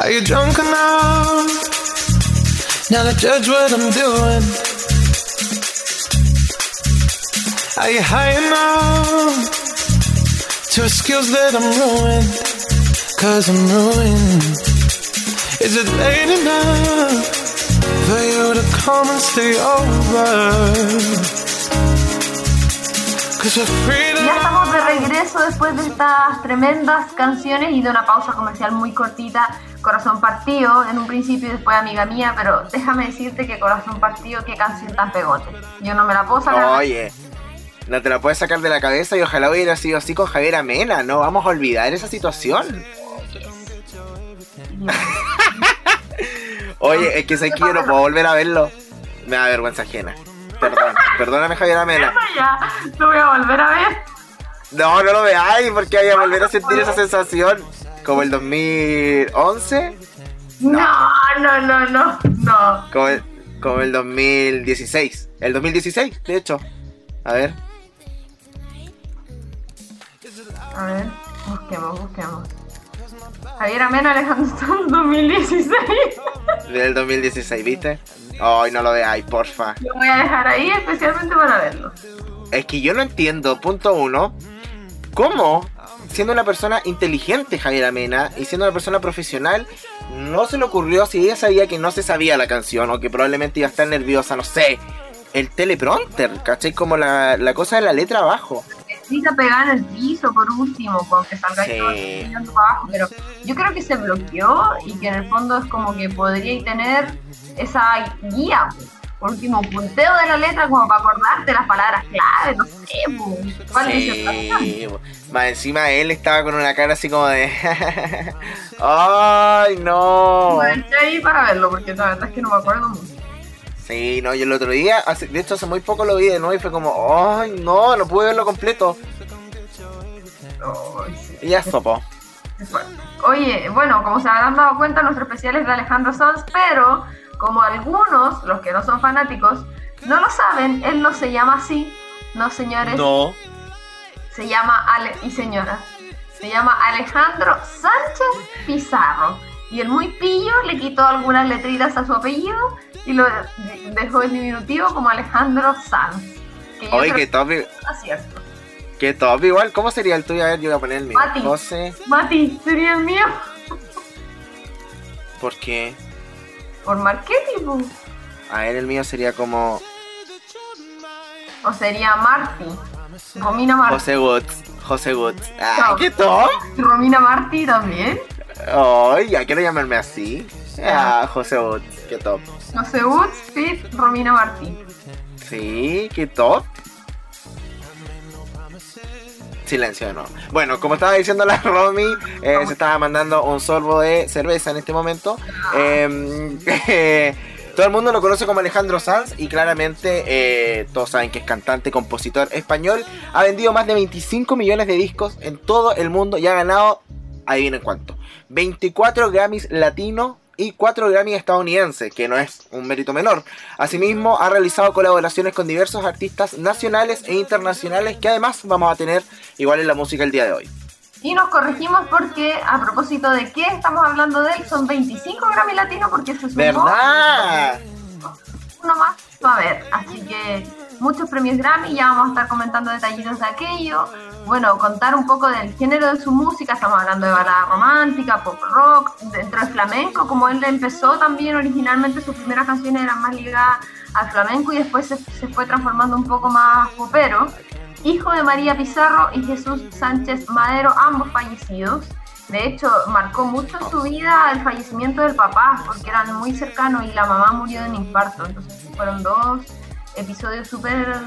Are you drunk enough now to judge what I'm doing? Are you high enough to skills that I'm ruined? Cause I'm ruined. Is it late enough for you to come and stay over? Ya estamos de regreso después de estas tremendas canciones y de una pausa comercial muy cortita. Corazón Partido en un principio y después Amiga Mía, pero déjame decirte que Corazón Partido, qué canción tan pegote. Yo no me la puedo sacar. Oye, no te la puedes sacar de la cabeza y ojalá hubiera sido así con Javier Amena. No vamos a olvidar esa situación. Oye, es que sé que yo no puedo volver a verlo. Me da vergüenza ajena. Perdón, perdóname Javier Amena. lo voy a volver a ver. No, no lo veáis porque voy a volver a sentir esa sensación. Como el 2011. No, no, no, no, no. Como el, como el 2016. El 2016, de hecho. A ver. A ver, busquemos, busquemos. Javier Amena Alejandro Sanz 2016. Del 2016, ¿viste? Ay, no lo veáis, porfa. Lo voy a dejar ahí especialmente para verlo. Es que yo no entiendo, punto uno, cómo, siendo una persona inteligente Javier Amena y siendo una persona profesional, no se le ocurrió si ella sabía que no se sabía la canción o que probablemente iba a estar nerviosa, no sé, el teleprompter, ¿cachai? Como la, la cosa de la letra abajo necesita pegar en el piso por último, con que salga sí. abajo, pero yo creo que se bloqueó y que en el fondo es como que podría tener esa guía, por último, punteo de la letra como para acordarte las palabras clave, no sé, ¿cuál sí, Más encima él estaba con una cara así como de... ¡Ay, no! Me ahí para verlo, porque la verdad es que no me acuerdo mucho. Sí, no, yo el otro día, de hecho hace muy poco lo vi de nuevo y fue como, ay, no, no pude verlo completo. Y ya sopo. Oye, bueno, como se habrán dado cuenta, nuestro especial es de Alejandro Sanz, pero como algunos, los que no son fanáticos, no lo saben, él no se llama así, no señores. No. Se llama, Ale y señoras, se llama Alejandro Sánchez Pizarro. Y el muy pillo le quitó algunas letritas a su apellido y lo dejó en diminutivo como Alejandro Sanz. Oye, qué top. Acierto. Qué top, igual. ¿Cómo sería el tuyo? A ver, yo voy a poner el mío. Mati. José. Mati, sería el mío. ¿Por qué? Por marketing. A ver, el mío sería como. O sería Marty. Romina Marty. José Woods. José Woods. ¡Ah, qué top! Romina Marty también. Ay, ya quiero llamarme así. Ah, José Woods, qué top. José Woods, fit Romina Martí. Sí, qué top. Silencio no. Bueno, como estaba diciendo la Romy, eh, se estaba mandando un sorbo de cerveza en este momento. Em, todo el mundo lo conoce como Alejandro Sanz y claramente eh, todos saben que es cantante, compositor español. Ha vendido más de 25 millones de discos en todo el mundo y ha ganado, adivinen cuánto, 24 Grammys latino y 4 Grammys estadounidenses, que no es un mérito menor. Asimismo, ha realizado colaboraciones con diversos artistas nacionales e internacionales que además vamos a tener igual en la música el día de hoy. Y nos corregimos porque, a propósito de qué estamos hablando de él, son 25 Grammy latinos porque se sumó... ¿Verdad? Uno más a ver, así que muchos premios Grammy, ya vamos a estar comentando detallitos de aquello bueno, contar un poco del género de su música, estamos hablando de balada romántica, pop rock, dentro del flamenco, como él empezó también originalmente, sus primeras canciones eran más ligadas al flamenco y después se, fue transformando un poco más popero. Hijo de María Pizarro y Jesús Sánchez Madero, ambos fallecidos. De hecho, marcó mucho su vida el fallecimiento del papá, porque eran muy cercanos y la mamá murió de un infarto. Entonces fueron dos episodios súper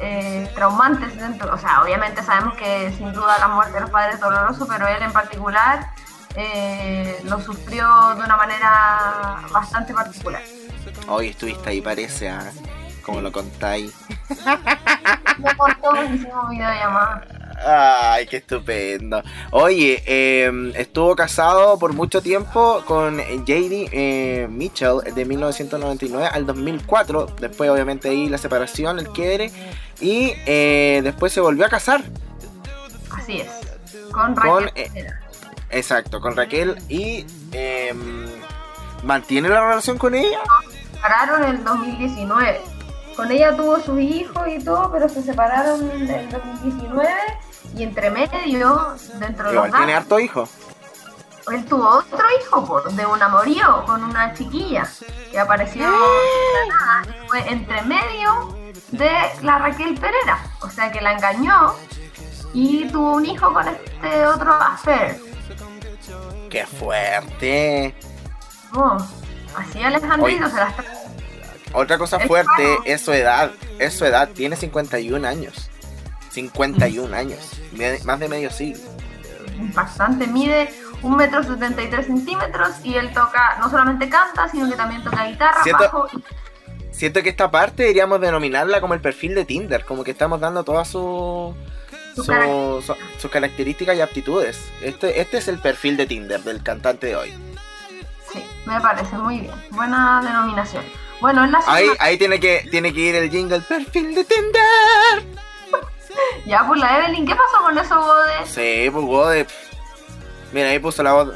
eh, traumantes dentro. O sea, obviamente sabemos que sin duda la muerte de los padres es doloroso, pero él en particular eh, lo sufrió de una manera bastante particular. Hoy estuviste ahí, parece, ¿ah? como lo contáis. Me cortó, hicimos videollamada. Ay, qué estupendo. Oye, em, estuvo casado por mucho tiempo con JD eh, Mitchell de 1999 al 2004. Después, obviamente, ahí la separación, el quiebre. Y eh, después se volvió a casar. Así es. Con Raquel. Eh, exacto, con Raquel. Y em, ¿mantiene la relación con ella? Se separaron en el 2019. Con ella tuvo sus hijos y todo, pero se separaron en el 2019 y entre medio, dentro de los tiene harto hijo. él tuvo otro hijo po, de un amorío con una chiquilla que apareció nada. Fue entre medio de la Raquel Pereira. O sea que la engañó y tuvo un hijo con este otro affair. ¡Qué fuerte! Oh, así Alejandrito Oye. se la está Otra cosa fuerte es su edad. Es su edad. Tiene 51 años. 51 años. Más de medio siglo. bastante. Mide un metro setenta y tres centímetros y él toca, no solamente canta, sino que también toca guitarra, Siento- bajo Siento que esta parte deberíamos denominarla como el perfil de Tinder. Como que estamos dando todas sus su- características. su- características y aptitudes. Este, este es el perfil de Tinder del cantante de hoy. Sí, me parece muy bien. Buena denominación. Bueno, él nació Ahí, en- ahí tiene que tiene que ir el jingle perfil de Tinder. Ya, pues la Evelyn, ¿qué pasó con eso, Bode? Sí, pues Gode. Mira, ahí puso la voz.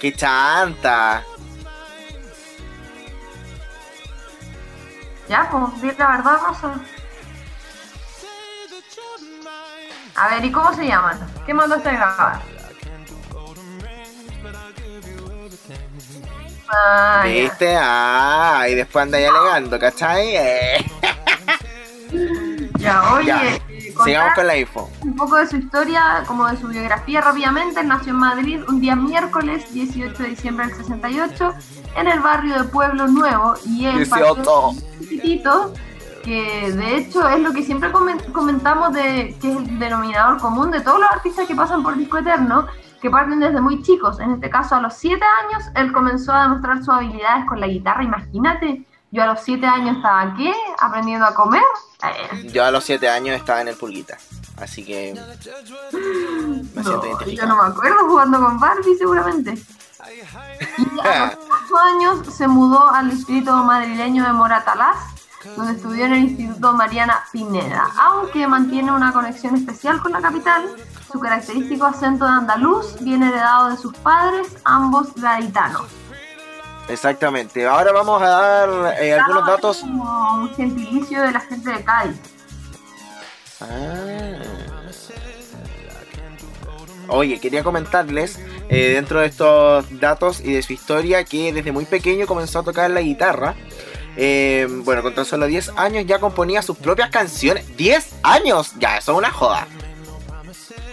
¡Qué chanta! Ya, pues, di la verdad, Rosa. A ver, ¿y cómo se llaman? ¿Qué mandaste a grabar? Ah, ya. ¿Viste? Ah, y después anda ahí alegando, ¿cachai? Eh, Ya, oye, Ya, eh, Sigamos contar- con la info. un poco de su historia, como de su biografía rápidamente. Él nació en Madrid un día miércoles 18 de diciembre del 68 en el barrio de Pueblo Nuevo y él 18. chiquitito que de hecho es lo que siempre comen- comentamos de que es el denominador común de todos los artistas que pasan por Disco Eterno, que parten desde muy chicos. En este caso, a los 7 años, él comenzó a demostrar sus habilidades con la guitarra. Imagínate, yo a los 7 años estaba aquí, aprendiendo a comer. Eh, Yo a los 7 años estaba en el Pulguita. Así que me siento No, yo identificado. no me acuerdo jugando con Barbie seguramente. Y a los 8 años se mudó al distrito madrileño de Moratalaz, donde estudió en el Instituto Mariana Pineda. Aunque mantiene una conexión especial con la capital, su característico acento de andaluz viene heredado de sus padres, ambos gaditanos. Exactamente. Ahora vamos a dar eh, algunos datos. Como un gentilicio de la gente de Cádiz. Ah. Oye, quería comentarles eh, dentro de estos datos y de su historia que desde muy pequeño comenzó a tocar la guitarra. Eh, bueno, con tan solo 10 años ya componía sus propias canciones. ¡10 años! Ya, eso es una joda.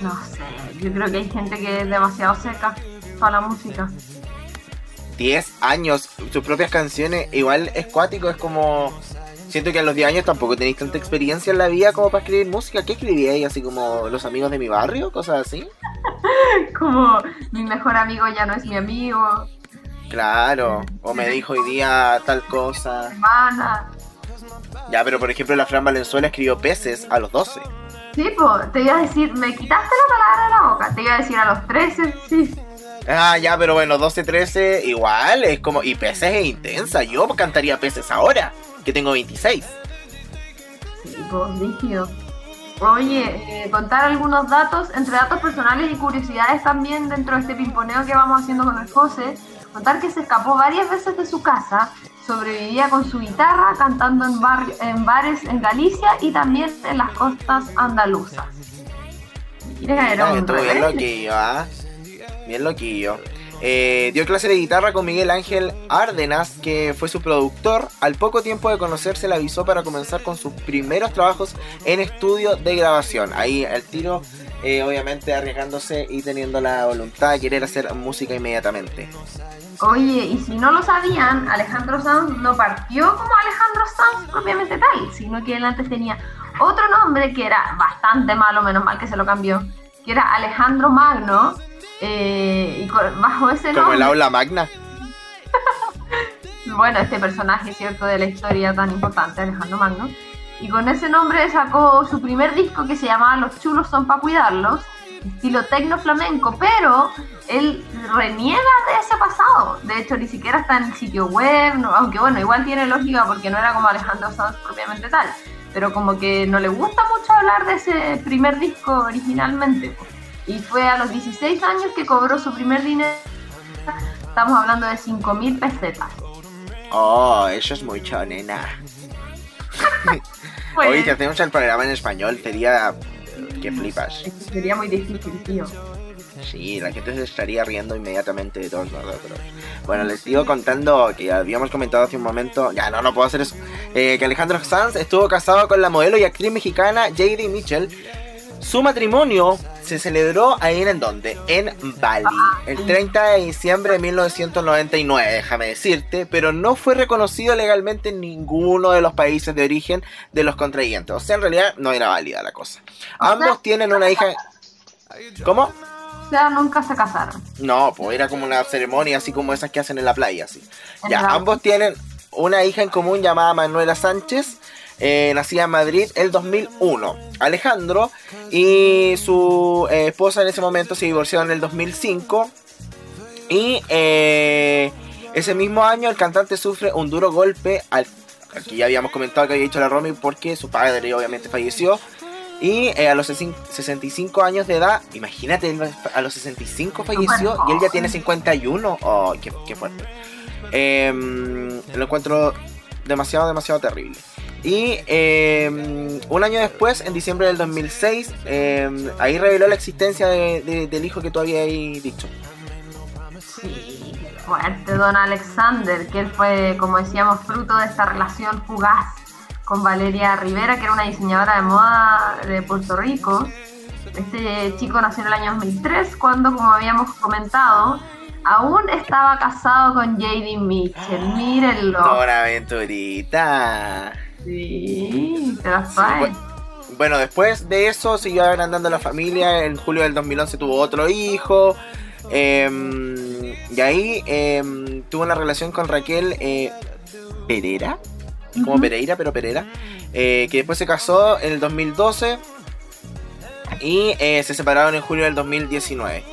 No sé, yo creo que hay gente que es demasiado seca para la música. 10 años, sus propias canciones. Igual es cuático, es como. Siento que a los 10 años tampoco tenéis tanta experiencia en la vida como para escribir música. ¿Qué escribíais? Así como los amigos de mi barrio, cosas así. Como mi mejor amigo ya no es mi amigo, Claro, o me dijo hoy día tal cosa. hermana. Ya, pero por ejemplo, la Fran Valenzuela escribió peces a los 12. Sí, pues, te iba a decir, me quitaste la palabra de la boca. Te iba a decir a los 13, sí. Ah, ya, pero bueno, 12, 13, igual, es como. Y peces es intensa. Yo cantaría peces ahora, que tengo 26. Sí, pues. Oye, eh, contar algunos datos, entre datos personales y curiosidades también dentro de este pimponeo que vamos haciendo con el José. Contar que se escapó varias veces de su casa, sobrevivía con su guitarra cantando en, bar- en bares en Galicia y también en las costas andaluzas. Mira, era un bien loquillo. Eh, dio clase de guitarra con Miguel Ángel Árdenas, que fue su productor. Al poco tiempo de conocerse, le avisó para comenzar con sus primeros trabajos en estudio de grabación. Ahí el tiro, eh, obviamente arriesgándose y teniendo la voluntad de querer hacer música inmediatamente. Oye, y si no lo sabían, Alejandro Sanz no partió como Alejandro Sanz propiamente tal, sino que él antes tenía otro nombre que era bastante malo, menos mal que se lo cambió, que era Alejandro Magno, eh, y con- bajo ese Como el aula magna. bueno, este personaje, ¿cierto?, de la historia tan importante, Alejandro Magno, y con ese nombre sacó su primer disco que se llamaba Los chulos son para cuidarlos, estilo tecno flamenco, pero él reniega de ese pasado. De hecho, ni siquiera está en el sitio web, no- aunque bueno, igual tiene lógica porque no era como Alejandro Sanz propiamente tal. Pero como que no le gusta mucho hablar de ese primer disco originalmente. po. Y fue a los 16 años que cobró su primer dinero. Estamos hablando de 5.000 pesetas. Oh, eso es mucho, nena. Pues, Oye, te hacemos el programa en español, sería que flipas. Sería muy difícil, tío. Sí, la gente se estaría riendo inmediatamente de todos nosotros. Bueno, les sigo contando que habíamos comentado hace un momento, ya no, no puedo hacer eso, eh, que Alejandro Sanz estuvo casado con la modelo y actriz mexicana JD Mitchell. Su matrimonio se celebró ahí en donde? En Bali, el 30 de diciembre de 1999, déjame decirte, pero no fue reconocido legalmente en ninguno de los países de origen de los contrayentes. O sea, en realidad no era válida la cosa. Ambos tienen una hija... ¿Cómo? O sea, nunca se casaron. No, pues era como una ceremonia así como esas que hacen en la playa, así. Ya, ambos tienen una hija en común llamada Manuela Sánchez, eh, nacida en Madrid el 2001. Alejandro y su eh, esposa en ese momento se divorciaron en el 2005. Y eh, ese mismo año el cantante sufre un duro golpe al... Aquí ya habíamos comentado que había dicho la Romy porque su padre obviamente falleció. Y eh, a los 65 años de edad, imagínate, a los 65 falleció y él ya tiene 51. Oh, qué, qué fuerte. Em, lo encuentro demasiado, demasiado terrible. Y em, un año después, en diciembre del 2006, em, ahí reveló la existencia de- de- del hijo que tú habías dicho. Sí, fuerte, don Alexander, que él fue, como decíamos, fruto de esta relación fugaz con Valeria Rivera, que era una diseñadora de moda de Puerto Rico. Este chico nació en el año 2003, cuando, como habíamos comentado, aún estaba casado con JD Mitchell. Mírenlo. Dora Aventurita. Sí, bu- Bueno, después de eso siguió agrandando la familia. En julio del 2011 tuvo otro hijo. em, y ahí em, tuvo una relación con Raquel eh, Pereira. Como. Pereira, pero Pereira. eh, que después se casó en el 2012. Y eh, se separaron en julio del 2019.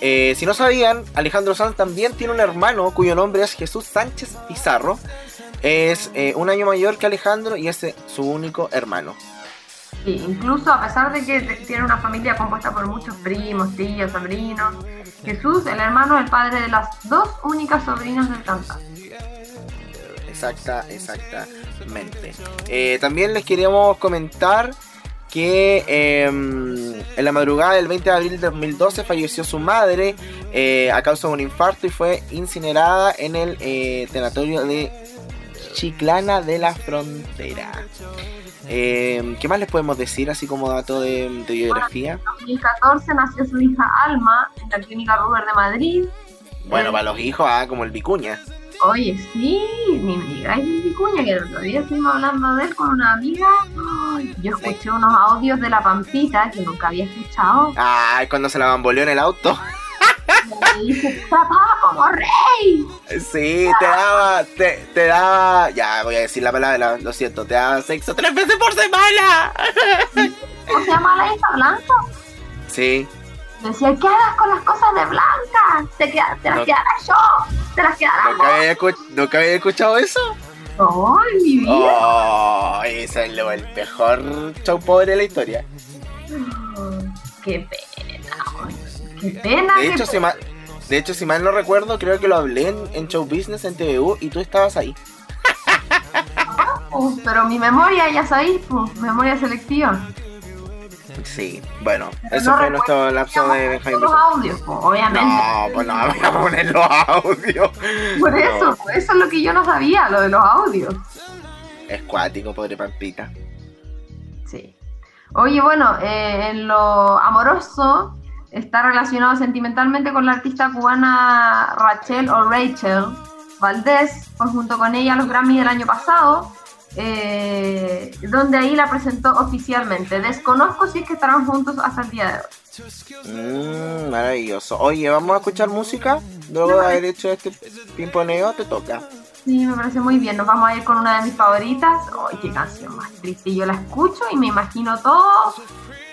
Eh, si no sabían, Alejandro Sanz también tiene un hermano cuyo nombre es Jesús Sánchez Pizarro. Es eh, un año mayor que Alejandro y es eh, su único hermano. Sí, incluso a pesar de que tiene una familia compuesta por muchos primos, tíos, sobrinos, Jesús, el hermano del padre de las dos únicas sobrinas del cantante. Exacta, exactamente. Eh, también les queríamos comentar que eh, en la madrugada del 20 de abril de 2012 falleció su madre eh, a causa de un infarto y fue incinerada en el tenatorio de Chiclana de la Frontera. Eh, ¿Qué más les podemos decir así como dato de, de biografía? En 2014 nació su hija Alma en la clínica Ruber de Madrid. Bueno, Eh, para los hijos, ah, como el Vicuña. Oye, sí, ni me digáis de Vicuña, que el otro día estuvimos hablando de él con una amiga. Yo escuché unos audios de la Pampita que nunca había escuchado. Ah, cuando se la bamboleó en el auto. Y dice, trataba como rey. Sí, te daba, te, te daba, ya voy a decir la palabra, lo siento, te daba sexo tres veces por semana. ¿Cómo se llama la hija Blanca? Sí, Decía, ¿qué hagas con las cosas de Blanca? Te, queda- te las No. quedará yo. Te las quedará nunca había, nunca había escuchado eso. ¡Ay, mi vida! Oh, ese es lo- el mejor show pobre de la historia. ¡Qué pena! ¡Qué pena! De hecho, si mal, de hecho, si mal no recuerdo, creo que lo hablé en, en Show Business en TVU y tú estabas ahí. Uh, pero mi memoria, ya sabéis, pues, memoria selectiva. Sí, bueno, eso no fue nuestro lapso de Benjamín los audios, pues, obviamente. No, pues no, voy a poner los audios. Por No. eso, pues, eso es lo que yo no sabía, lo de los audios. Es cuático, pobre Pampita. Sí. Oye, bueno, eh, en lo amoroso está relacionado sentimentalmente con la artista cubana Rachel o Rachel Valdés, pues junto con ella a los Grammy del año pasado, eh, donde ahí la presentó oficialmente. Desconozco si es que estarán juntos hasta el día de hoy. Mmm, maravilloso. Oye, vamos a escuchar música. Luego de haber hecho este pimponeo, te toca. Sí, me parece muy bien. Nos vamos a ir con una de mis favoritas. ¡Ay, qué canción más triste! Yo la escucho y me imagino todo,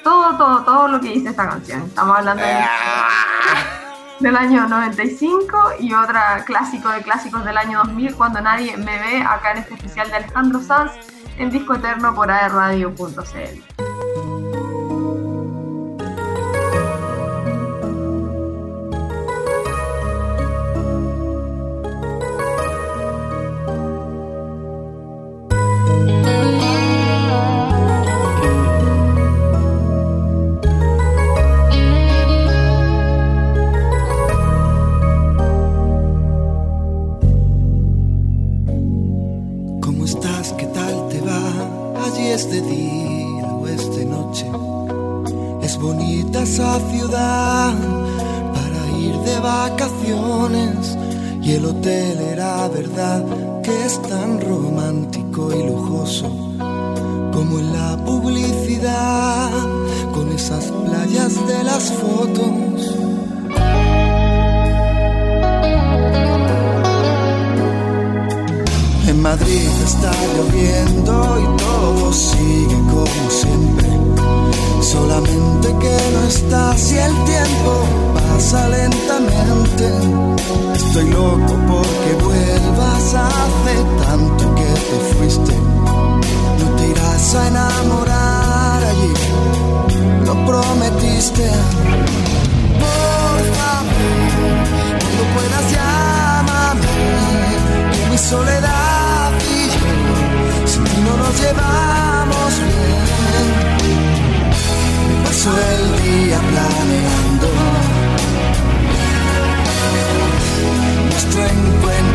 todo, todo, todo lo que dice esta canción. Estamos hablando de... Ah, del año 95 y otra clásico de clásicos del año 2000 cuando nadie me ve acá en este especial de Alejandro Sanz en Disco Eterno por aerradio.cl. paso el día planeando nuestro encuentro.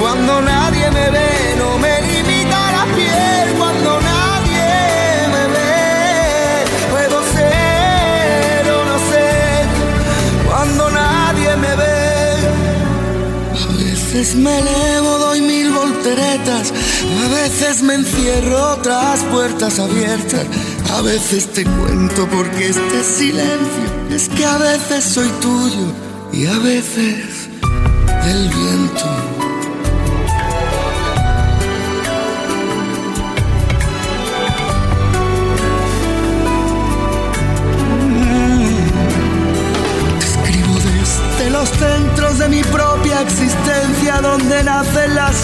Cuando nadie me ve, no me limita la piel. Cuando nadie me ve, puedo ser o no ser. Cuando nadie me ve. A veces me elevo, doy mil volteretas. A veces me encierro tras puertas abiertas. A veces te cuento porque este silencio es que a veces soy tuyo y a veces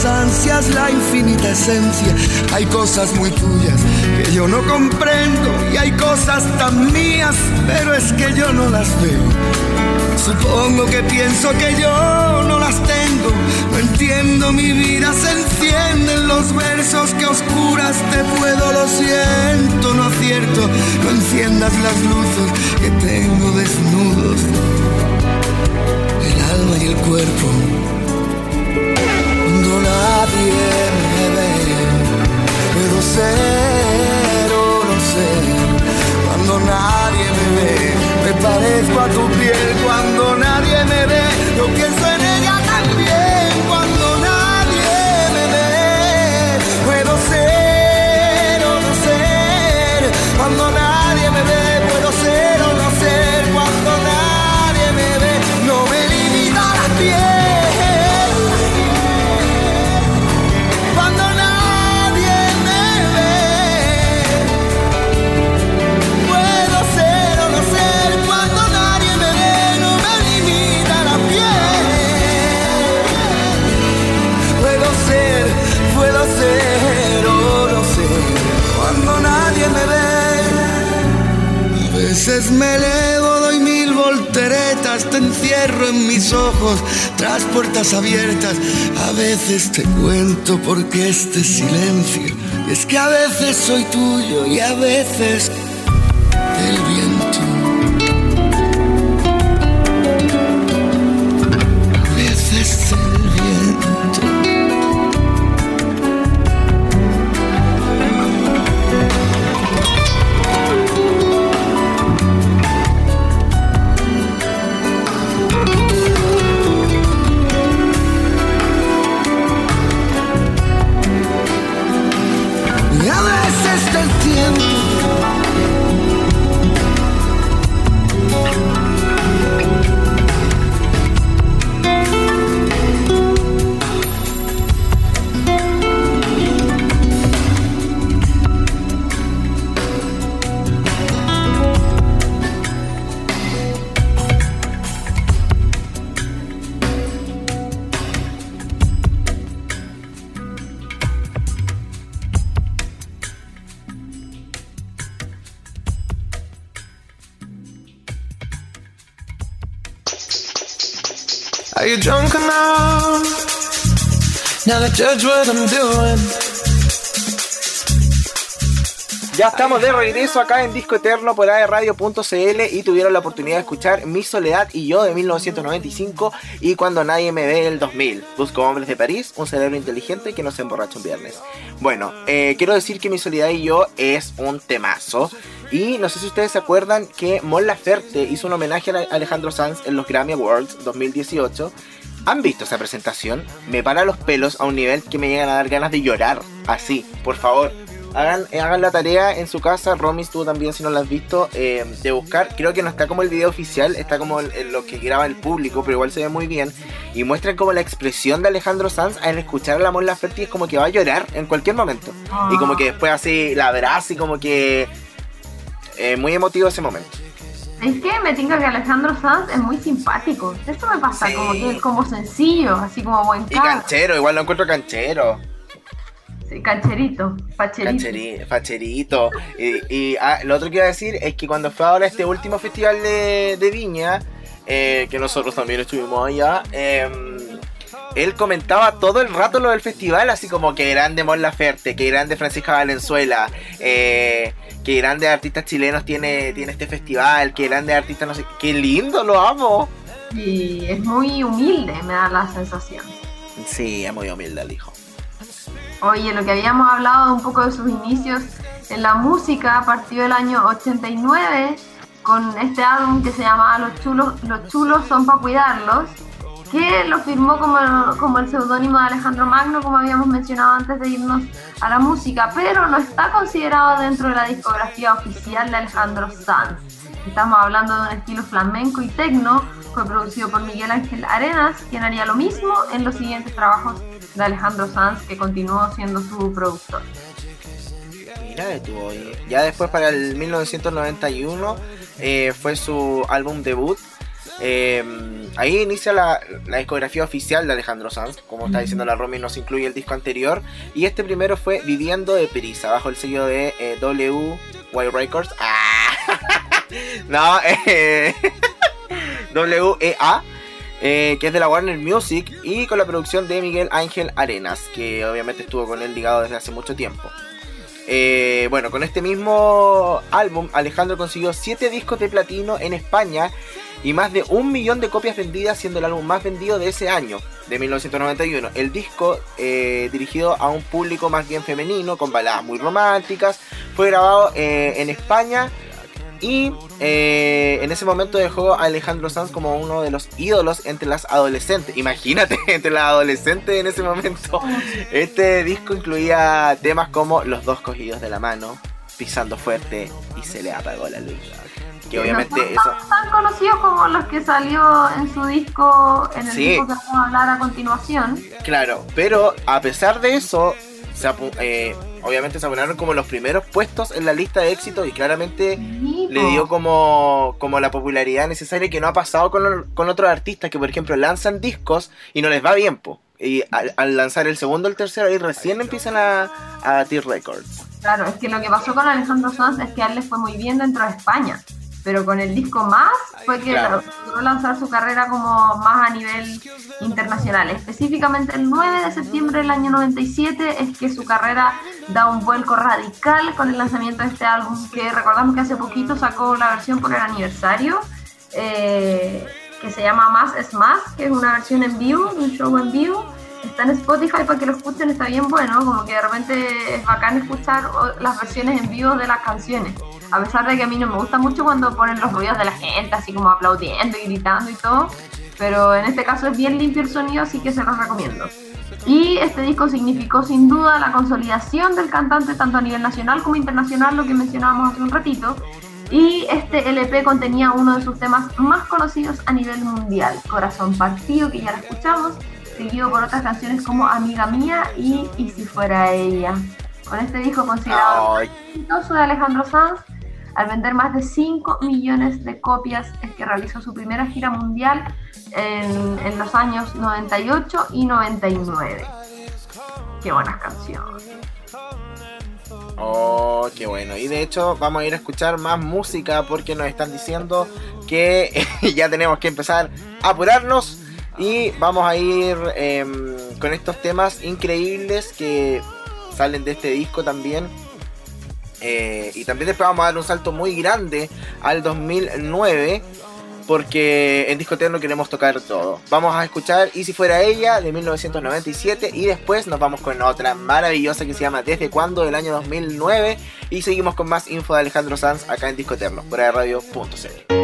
la infinita esencia. Hay cosas muy tuyas que yo no comprendo y hay cosas tan mías, pero es que yo no las veo. Supongo que pienso que yo no las tengo, no entiendo mi vida, se encienden los versos que oscuras te puedo, lo siento, no acierto, no enciendas las luces que tengo desnudos el alma y el cuerpo. Me ve, puedo ser o no ser. Cuando nadie me ve, me parezco a tu piel. Cuando nadie me ve, yo pienso en ella también. Cuando nadie me ve, puedo ser o no ser. Cuando nadie veces me elevo, doy mil volteretas, te encierro en mis ojos, tras puertas abiertas. A veces te cuento porque este silencio es que a veces soy tuyo y a veces el viento. Ya estamos de regreso acá en Disco Eterno por aerradio.cl y tuvieron la oportunidad de escuchar Mi Soledad y Yo de 1995 y Cuando Nadie Me Ve del 2000. Busco hombres de París, un cerebro inteligente que no se emborracha un viernes. Bueno, eh, quiero decir que Mi Soledad y Yo es un temazo. Y no sé si ustedes se acuerdan que Mon Laferte hizo un homenaje a Alejandro Sanz en los Grammy Awards 2018. ¿Han visto esa presentación? Me para los pelos a un nivel que me llegan a dar ganas de llorar. Así, por favor. Hagan, hagan la tarea en su casa, Romis, tú también si no la has visto, eh, de buscar, creo que no está como el video oficial, está como en lo que graba el público, pero igual se ve muy bien, y muestran como la expresión de Alejandro Sanz al escuchar a la Mon Laferte es como que va a llorar en cualquier momento, y como que después así la abraza y como que... eh, muy emotivo ese momento. Es que me tinca que Alejandro Sanz es muy simpático. Esto me pasa, Sí. como que es como sencillo, así como buen Y cara. canchero, igual lo encuentro canchero. Sí, cancherito, facherito. Cancheri- facherito. Y, y, ah, lo otro que iba a decir es que cuando fue ahora este último festival de, de Viña, eh, que nosotros también estuvimos allá, eh, él comentaba todo el rato lo del festival, así como que grande Mon Laferte, que grande Francisca Valenzuela, eh, que grande artistas chilenos tiene, tiene este festival, que grande artistas no sé, qué lindo, lo amo. Y es muy humilde, me da la sensación. Sí, es muy humilde el hijo. Oye, lo que habíamos hablado un poco de sus inicios en la música, partió del año 89 con este álbum que se llamaba Los chulos, Los chulos son para cuidarlos, que lo firmó como, como el seudónimo de Alejandro Magno, como habíamos mencionado antes de irnos a la música, pero no está considerado dentro de la discografía oficial de Alejandro Sanz. Estamos hablando de un estilo flamenco y tecno, fue producido por Miguel Ángel Arenas, quien haría lo mismo en los siguientes trabajos de Alejandro Sanz, que continuó siendo su productor. Mira. Ya después para el 1991 eh, fue su álbum debut. Eh, ahí inicia la, la discografía oficial de Alejandro Sanz. Como está diciendo la Romy, nos incluye el disco anterior. Y este primero fue Viviendo de Prisa, bajo el sello de eh, WY Records. ¡Ah! no, eh, WEA. eh, que es de la Warner Music y con la producción de Miguel Ángel Arenas, que obviamente estuvo con él ligado desde hace mucho tiempo. Eh, bueno, con este mismo álbum, Alejandro consiguió 7 discos de platino en España y más de un millón de copias vendidas, siendo el álbum más vendido de ese año, de 1991. El disco, eh, dirigido a un público más bien femenino, con baladas muy románticas, fue grabado eh, en España y eh, en ese momento dejó a Alejandro Sanz como uno de los ídolos entre las adolescentes. Imagínate, entre las adolescentes en ese momento. Este disco incluía temas como Los dos cogidos de la mano, Pisando fuerte y se le apagó la luz. Que obviamente no eso... son tan conocidos como los que salió en su disco, en el Sí. disco que vamos a hablar a continuación. Claro, pero a pesar de eso, se eh, obviamente se ponieron como los primeros puestos en la lista de éxito y claramente le dio como, como la popularidad necesaria que no ha pasado con, con otros artistas que, por ejemplo, lanzan discos y no les va bien, po. Y al, al lanzar el segundo o el tercero, ahí recién empiezan a, a batir récords. Claro, es que lo que pasó con Alejandro Sanz es que a él le fue muy bien dentro de España. Pero con el disco más fue que Claro. logró lanzar su carrera como más a nivel internacional. Específicamente el 9 de septiembre del año 97 es que su carrera da un vuelco radical con el lanzamiento de este álbum que recordamos que hace poquito sacó la versión por el aniversario. eh, que se llama Más es Más, que es una versión en vivo, un show en vivo. Está en Spotify para que lo escuchen, está bien bueno, como que de repente es bacán escuchar las versiones en vivo de las canciones. A pesar de que a mí no me gusta mucho cuando ponen los ruidos de la gente, así como aplaudiendo y gritando y todo, pero en este caso es bien limpio el sonido, así que se los recomiendo. Y este disco significó sin duda la consolidación del cantante tanto a nivel nacional como internacional, lo que mencionábamos hace un ratito. Y este LP contenía uno de sus temas más conocidos a nivel mundial, Corazón Partido, que ya la escuchamos, seguido por otras canciones como Amiga Mía y Y si fuera ella. Con este disco considerado exitoso de Alejandro Sanz, al vender más de 5 millones de copias, es que realizó su primera gira mundial en, en los años 98 y 99. Qué buenas canciones. Oh, qué bueno. Y de hecho vamos a ir a escuchar más música porque nos están diciendo que ya tenemos que empezar a apurarnos y vamos a ir em, con estos temas increíbles que salen de este disco también. Eh, y también después vamos a dar un salto muy grande al 2009 porque en Disco Eterno queremos tocar todo. Vamos a escuchar Y si fuera ella de 1997 y después nos vamos con otra maravillosa que se llama Desde cuándo del año 2009 y seguimos con más info de Alejandro Sanz acá en Disco Eterno por radio.cl.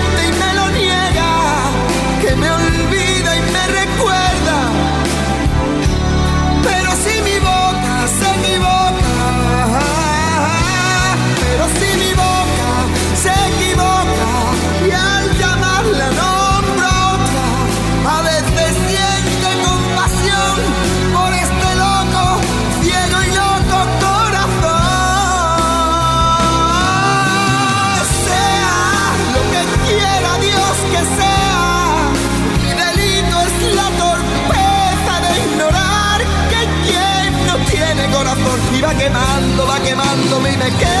me quema.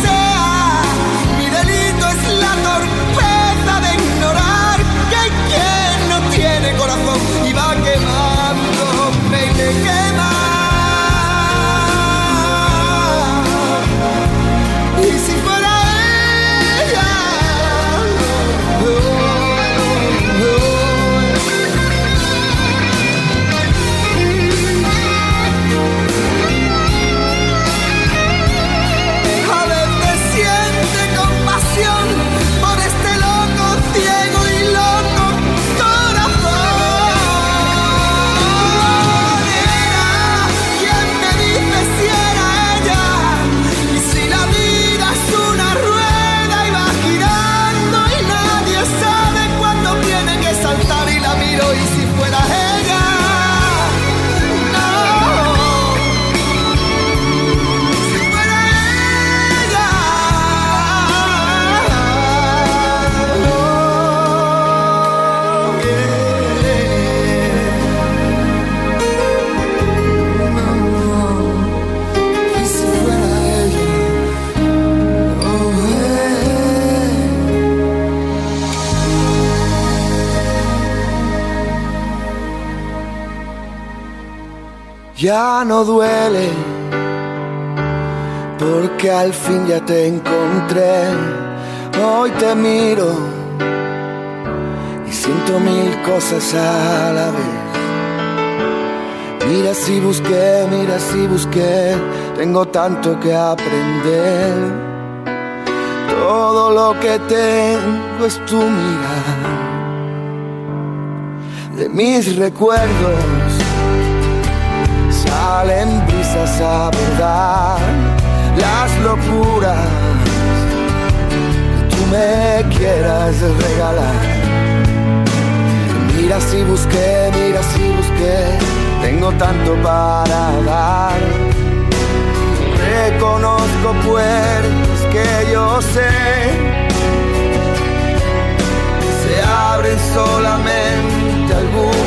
Dios ya no duele, porque al fin ya te encontré. Hoy te miro y siento mil cosas a la vez. Mira si busqué, mira si busqué, tengo tanto que aprender. Todo lo que tengo es tu mirada. De mis recuerdos salen brisas a verdad las locuras que tú me quieras regalar. Mira si busqué, mira si busqué, tengo tanto para dar. Reconozco puertas que yo sé se abren solamente alguna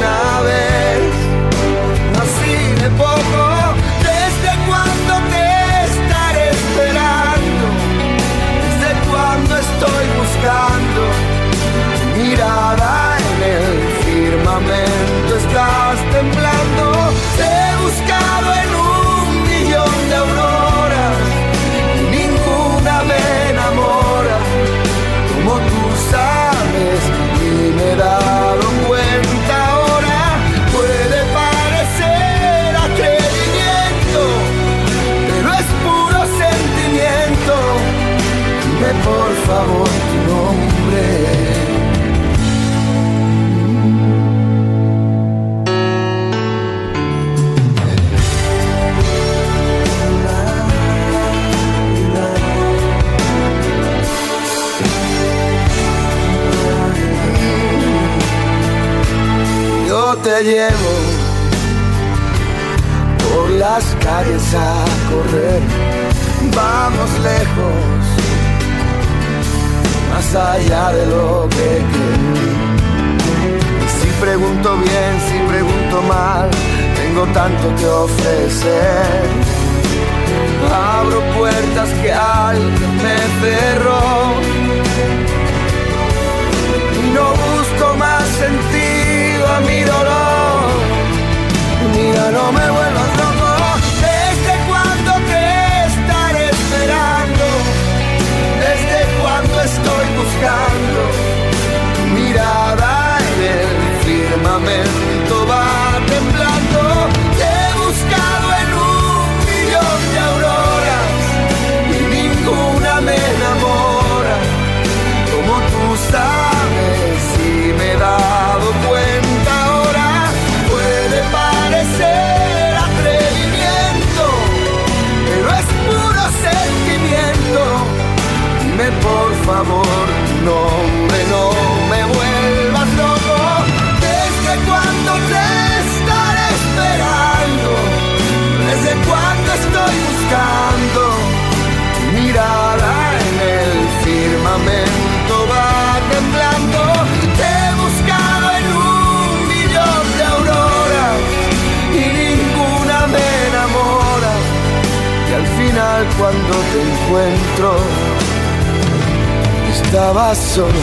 sola.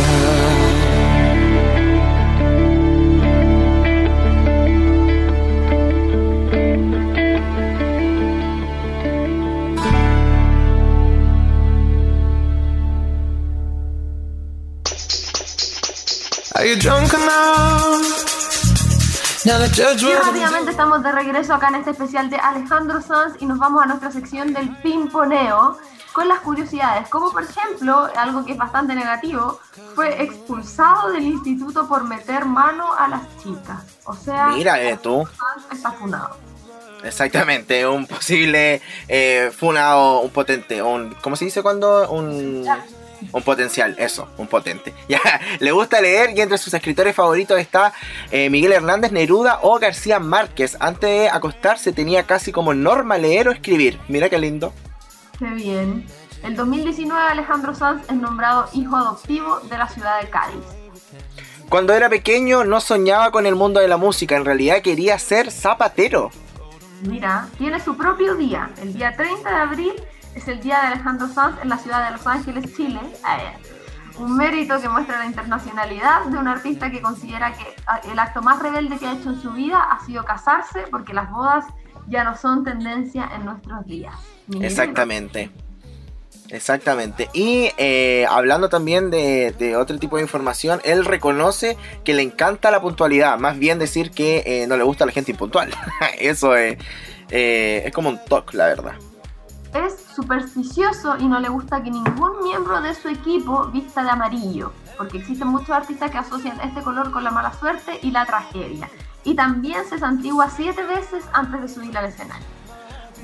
Y rápidamente estamos de regreso acá en este especial de Alejandro Sanz y nos vamos a nuestra sección del pimponeo con las curiosidades, como por ejemplo, algo que es bastante negativo, fue expulsado del instituto por meter mano a las chicas. O sea, Mira, eh, tú. Está fundado. Exactamente, un posible eh, funado, un potente, un ¿cómo se dice cuando? Un un potencial, eso, un potente. Ya, le gusta leer y entre sus escritores favoritos está eh, Miguel Hernández Neruda o García Márquez. Antes de acostarse tenía casi como norma leer o escribir. Mira qué lindo. Qué bien. El 2019 Alejandro Sanz es nombrado hijo adoptivo de la ciudad de Cádiz. Cuando era pequeño no soñaba con el mundo de la música, en realidad quería ser zapatero. Mira, tiene su propio día. El día 30 de abril es el día de Alejandro Sanz en la ciudad de Los Ángeles, Chile. Un mérito que muestra la internacionalidad de un artista que considera que el acto más rebelde que ha hecho en su vida ha sido casarse porque las bodas ya no son tendencia en nuestros días. Exactamente. Exactamente. Y eh, hablando también de, de otro tipo de información, él reconoce que le encanta la puntualidad, más bien decir que eh, no le gusta la gente impuntual. Eso es, eh, es como un toque, la verdad. Es supersticioso y no le gusta que ningún miembro de su equipo vista de amarillo, porque existen muchos artistas que asocian este color con la mala suerte y la tragedia. Y también se santigua siete veces antes de subir al escenario.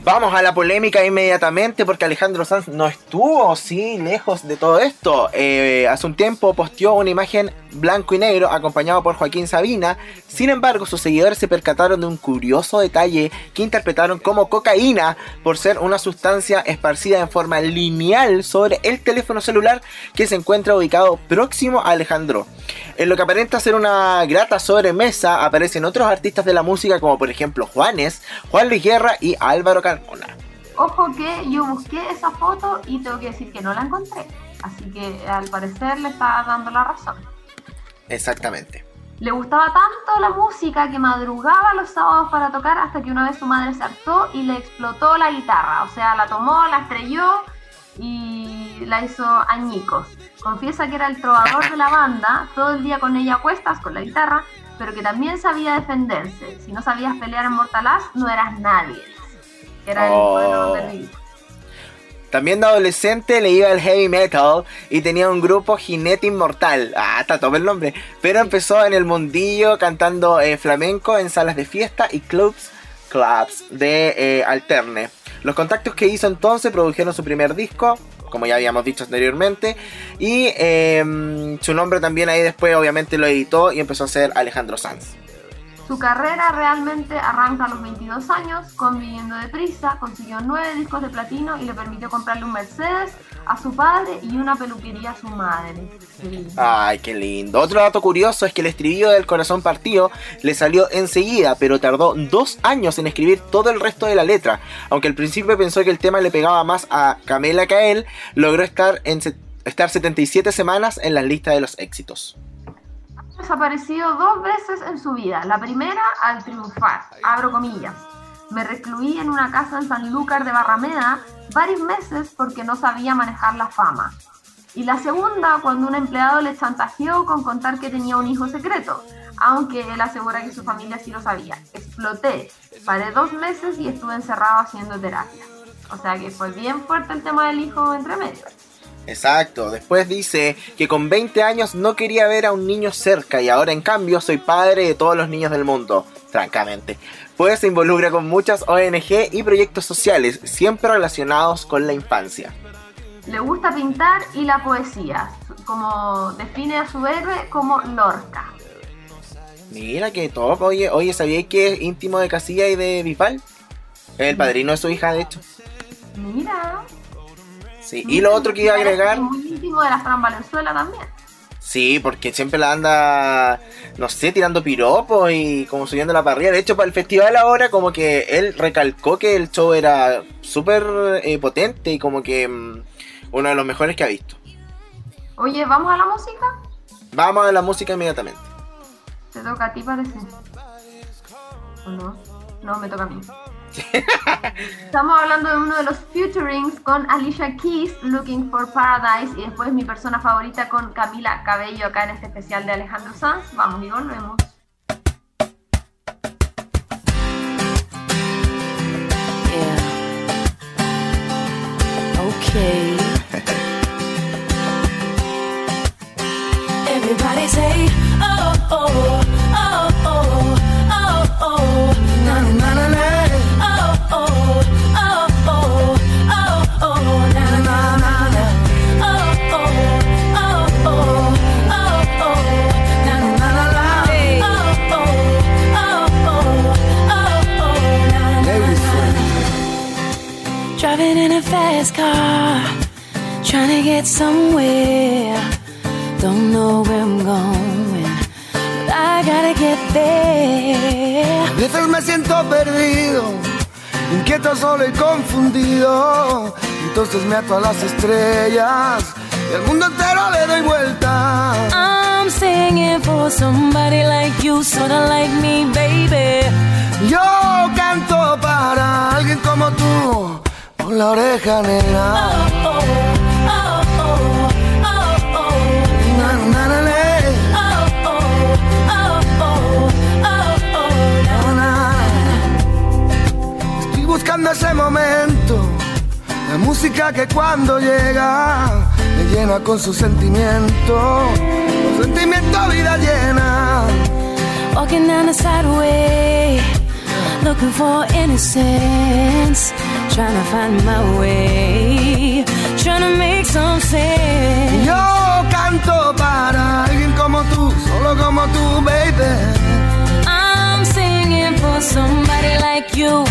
Vamos a la polémica inmediatamente porque Alejandro Sanz no estuvo, sí, lejos de todo esto. Eh, hace un tiempo posteó una imagen blanco y negro acompañado por Joaquín Sabina. Sin embargo, sus seguidores se percataron de un curioso detalle que interpretaron como cocaína por ser una sustancia esparcida en forma lineal sobre el teléfono celular que se encuentra ubicado próximo a Alejandro. En lo que aparenta ser una grata sobremesa aparecen otros artistas de la música como por ejemplo Juanes, Juan Luis Guerra y Álvaro Carmona. Ojo que yo busqué esa foto y tengo que decir que no la encontré. Así que al parecer le está dando la razón. Exactamente. Le gustaba tanto la música que madrugaba los sábados para tocar hasta que una vez su madre se hartó y le explotó la guitarra. O sea, la tomó, la estrelló y la hizo añicos. Confiesa que era el trovador de la banda, todo el día con ella a cuestas, con la guitarra, pero que también sabía defenderse. Si no sabías pelear en Mortalaz, no eras nadie. Era el Oh. bueno de. También de adolescente le iba el heavy metal y tenía un grupo Jinete Inmortal. Ah, está todo el nombre. Pero empezó en el mundillo cantando eh, flamenco en salas de fiesta y clubs, clubs de eh, alterne. Los contactos que hizo entonces produjeron su primer disco, como ya habíamos dicho anteriormente. Y eh, su nombre también ahí después obviamente lo editó y empezó a ser Alejandro Sanz. Su carrera realmente arranca a los 22 años, con Viviendo Deprisa, consiguió 9 discos de platino y le permitió comprarle un Mercedes a su padre y una peluquería a su madre. Ay, qué lindo. Otro dato curioso es que el estribillo del corazón partido le salió enseguida, pero tardó dos años en escribir todo el resto de la letra. Aunque al principio pensó que el tema le pegaba más a Camela que a él, logró estar, en estar 77 semanas en la lista de los éxitos. Desaparecido dos veces en su vida. La primera al triunfar, abro comillas. Me recluí en una casa en Sanlúcar de Barrameda varios meses porque no sabía manejar la fama. Y la segunda cuando un empleado le chantajeó con contar que tenía un hijo secreto, aunque él asegura que su familia sí lo sabía. Exploté, paré dos meses y estuve encerrado haciendo terapia. O sea que fue bien fuerte el tema del hijo entre medio. Exacto, después dice que con 20 años no quería ver a un niño cerca y ahora en cambio soy padre de todos los niños del mundo, francamente. Pues se involucra con muchas ONG y proyectos sociales, siempre relacionados con la infancia. Le gusta pintar y la poesía, como define a su héroe como Lorca. Mira que top, oye, oye, ¿sabíais que es íntimo de Casilla y de Bisbal? El padrino de su hija, de hecho. Mira. Sí, y lo otro que iba a agregar, Es muy íntimo de la Fran Valenzuela también. sí, porque siempre la anda, no sé, tirando piropos y como subiendo la parrilla. De hecho, para el festival ahora, como que él recalcó que el show era súper eh, potente y como que mm, uno de los mejores que ha visto. Oye, ¿vamos a la música? Vamos a la música inmediatamente. Te toca a ti, parece. ¿O no? No, me toca a mí. Estamos hablando de uno de los featurings con Alicia Keys, Looking for Paradise, y después mi persona favorita con Camila Cabello acá en este especial de Alejandro Sanz. Vamos y volvemos. Yeah. Okay. Everybody say, oh, oh, oh, car, trying to get somewhere. Don't know where I'm going, but I gotta get there. A veces me siento perdido, inquieto, solo y confundido. Entonces me ato a las estrellas y al mundo entero le doy vuelta. I'm singing for somebody like you, sorta like me, baby. Yo canto para alguien como tú, con la oreja negra. Estoy buscando ese momento, la música que cuando llega me llena con su sentimiento, con sentimiento vida llena. Walking down the sideway, looking for innocence. Trying to find my way, trying to make some sense. Yo canto para alguien como tú, solo como tú, baby. I'm singing for somebody like you.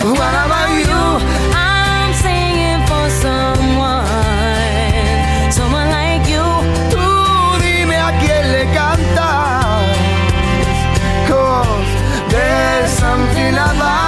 What about you? I'm singing for someone, someone like you. Tú dime a quién le cantas. Cause there's something about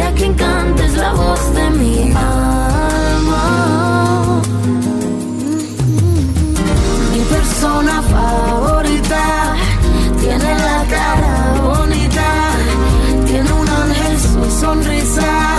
Mira que encanta es la voz de mi alma. Mi persona favorita tiene la cara bonita, tiene un ángel su sonrisa,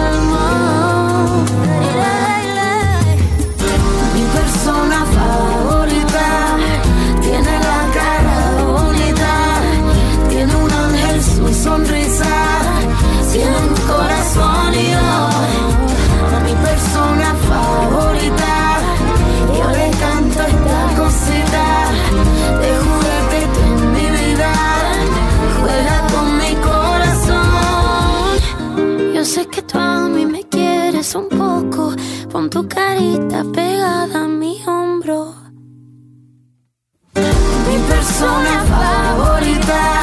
sonrisa, tiene un corazón y yo, a mi persona favorita, yo le canto esta cosita, de juguete tú en mi vida, juega con mi corazón. Yo sé que tú a mí me quieres un poco, pon tu carita pegada a mi hombro. Mi persona favorita.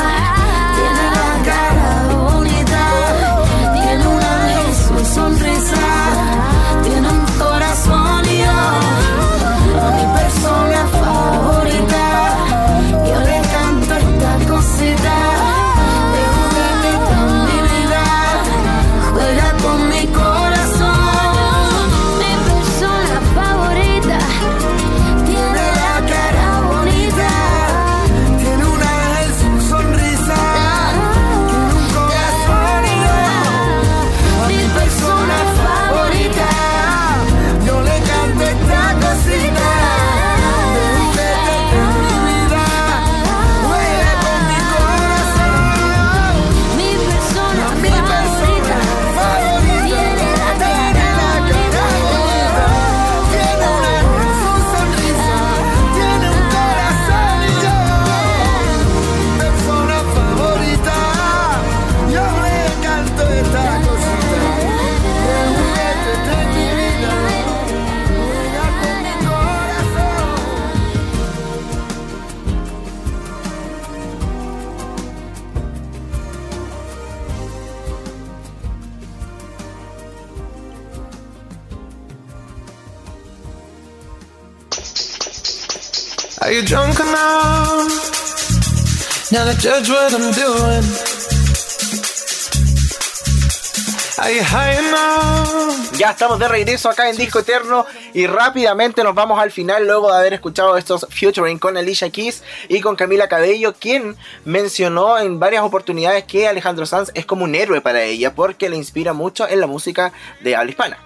Now to judge what I'm doing? Are you high enough? Ya estamos de regreso acá en Disco Eterno y rápidamente nos vamos al final luego de haber escuchado estos featuring con Alicia Keys y con Camila Cabello, quien mencionó en varias oportunidades que Alejandro Sanz es como un héroe para ella porque le inspira mucho en la música de habla hispana.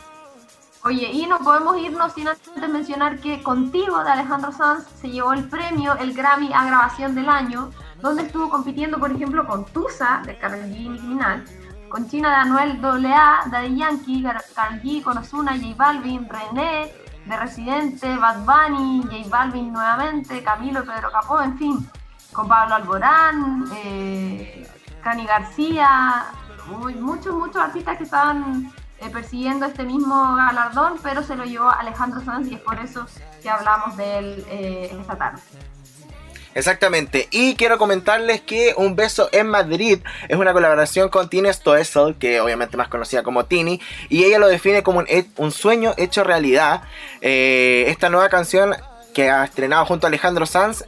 Oye, y no podemos irnos sin antes mencionar que Contigo de Alejandro Sanz se llevó el premio, el Grammy a grabación del año, donde estuvo compitiendo, por ejemplo, con Tusa de Karol G con China de Anuel AA, Daddy Yankee, Karol G con Ozuna, J Balvin, René de Residente, Bad Bunny, J Balvin nuevamente, Camilo, Pedro Capó, en fin, con Pablo Alborán, eh, Cani García, muy- muchos, muchos artistas que estaban eh, persiguiendo este mismo galardón, pero se lo llevó Alejandro Sanz y es por eso que hablamos de él eh, esta tarde. Exactamente. Y quiero comentarles que Un Beso en Madrid es una colaboración con Tini Stoessel, que obviamente más conocida como Tini, y ella lo define como un, sueño hecho realidad. Eh, esta nueva canción que ha estrenado junto a Alejandro Sanz,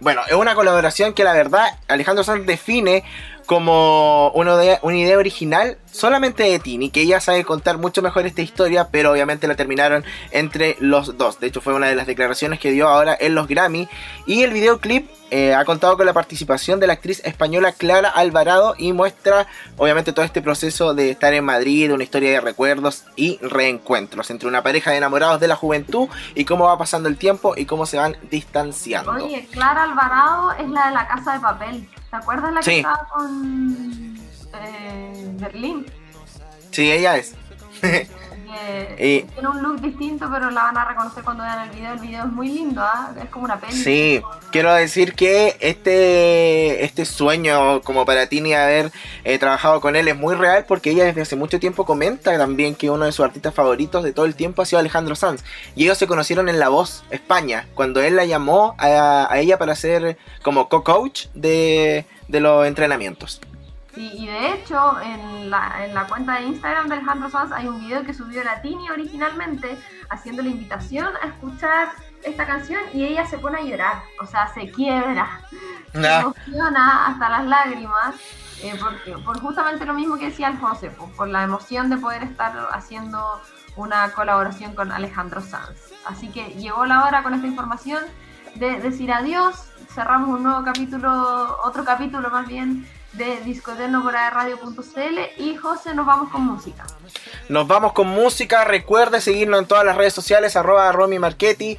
bueno, es una colaboración que la verdad Alejandro Sanz define como una idea, una idea original solamente de Tini, que ella sabe contar mucho mejor esta historia, pero obviamente la terminaron entre los dos. De hecho, fue una de las declaraciones que dio ahora en los Grammy. Y el videoclip eh, ha contado con la participación de la actriz española Clara Alvarado y muestra obviamente todo este proceso de estar en Madrid, una historia de recuerdos y reencuentros entre una pareja de enamorados de la juventud y cómo va pasando el tiempo y cómo se van distanciando. Oye, Clara Alvarado es la de la Casa de Papel. ¿Te acuerdas la que estaba con eh, Berlín? Sí, ella es. Que Y- tiene un look distinto, pero la van a reconocer cuando vean el video. El video es muy lindo, ¿ah? es como una peli. Sí, quiero decir que este, este sueño como para Tini haber eh, trabajado con él es muy real porque ella desde hace mucho tiempo comenta también que uno de sus artistas favoritos de todo el tiempo ha sido Alejandro Sanz. Y ellos se conocieron en La Voz, España, cuando él la llamó a, a ella para ser como co-coach de, de los entrenamientos. Sí, y de hecho, en la, en la cuenta de Instagram de Alejandro Sanz hay un video que subió la Tini originalmente haciendo la invitación a escuchar esta canción y ella se pone a llorar, o sea, se quiebra, se Ah. emociona hasta las lágrimas, eh, porque, por justamente lo mismo que decía Alfonso, por, por la emoción de poder estar haciendo una colaboración con Alejandro Sanz. Así que llegó la hora con esta información de decir adiós, cerramos un nuevo capítulo, otro capítulo más bien de Discoterno por radio.cl y José nos vamos con música. Nos vamos con música. Recuerde seguirnos en todas las redes sociales, arroba Romy Marchetti,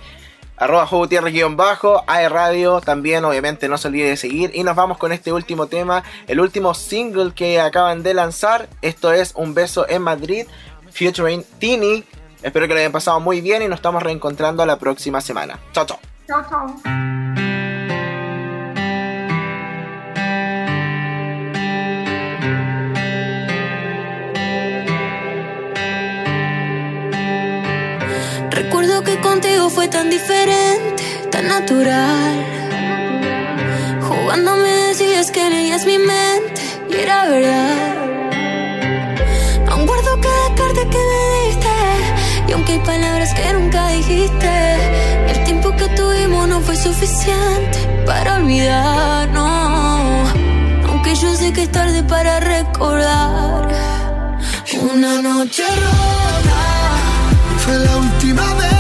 arroba Jo Gutiérrez guion bajo, AE Radio también, obviamente no se olvide de seguir. Y nos vamos con este último tema, el último single que acaban de lanzar. Esto es Un Beso en Madrid, featuring Tini. Espero que lo hayan pasado muy bien y nos estamos reencontrando la próxima semana. Chao, chao. Chao, chao. Tan diferente, tan natural. Jugándome decías que leías mi mente y era verdad. Aún guardo cada carta que me diste y aunque hay palabras que nunca dijiste, el tiempo que tuvimos no fue suficiente para olvidarnos. Aunque yo sé que es tarde para recordar una noche rota. Fue la última vez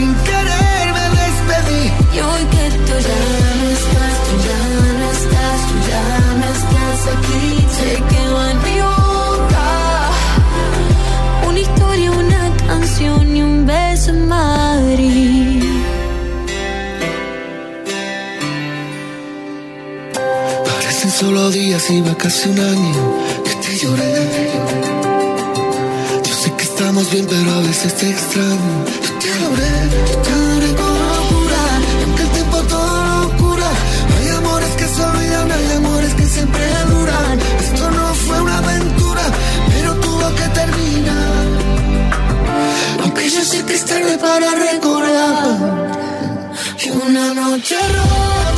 sin querer me despedí. Y hoy que tú ya no estás, tú ya no estás, tú ya no estás aquí Se quedó en mi boca Una historia, una canción y un beso en Madrid Parecen solo días y va casi un año que te lloré. Estamos bien, pero a veces te extraño. Yo te adoré, yo te adoré con locura. y Aunque el tiempo todo lo cura. Hay amores que se olvidan, hay amores que siempre duran. Esto no fue una aventura, pero tuvo que terminar. Aunque yo sé que es tarde para recordar. Una noche rota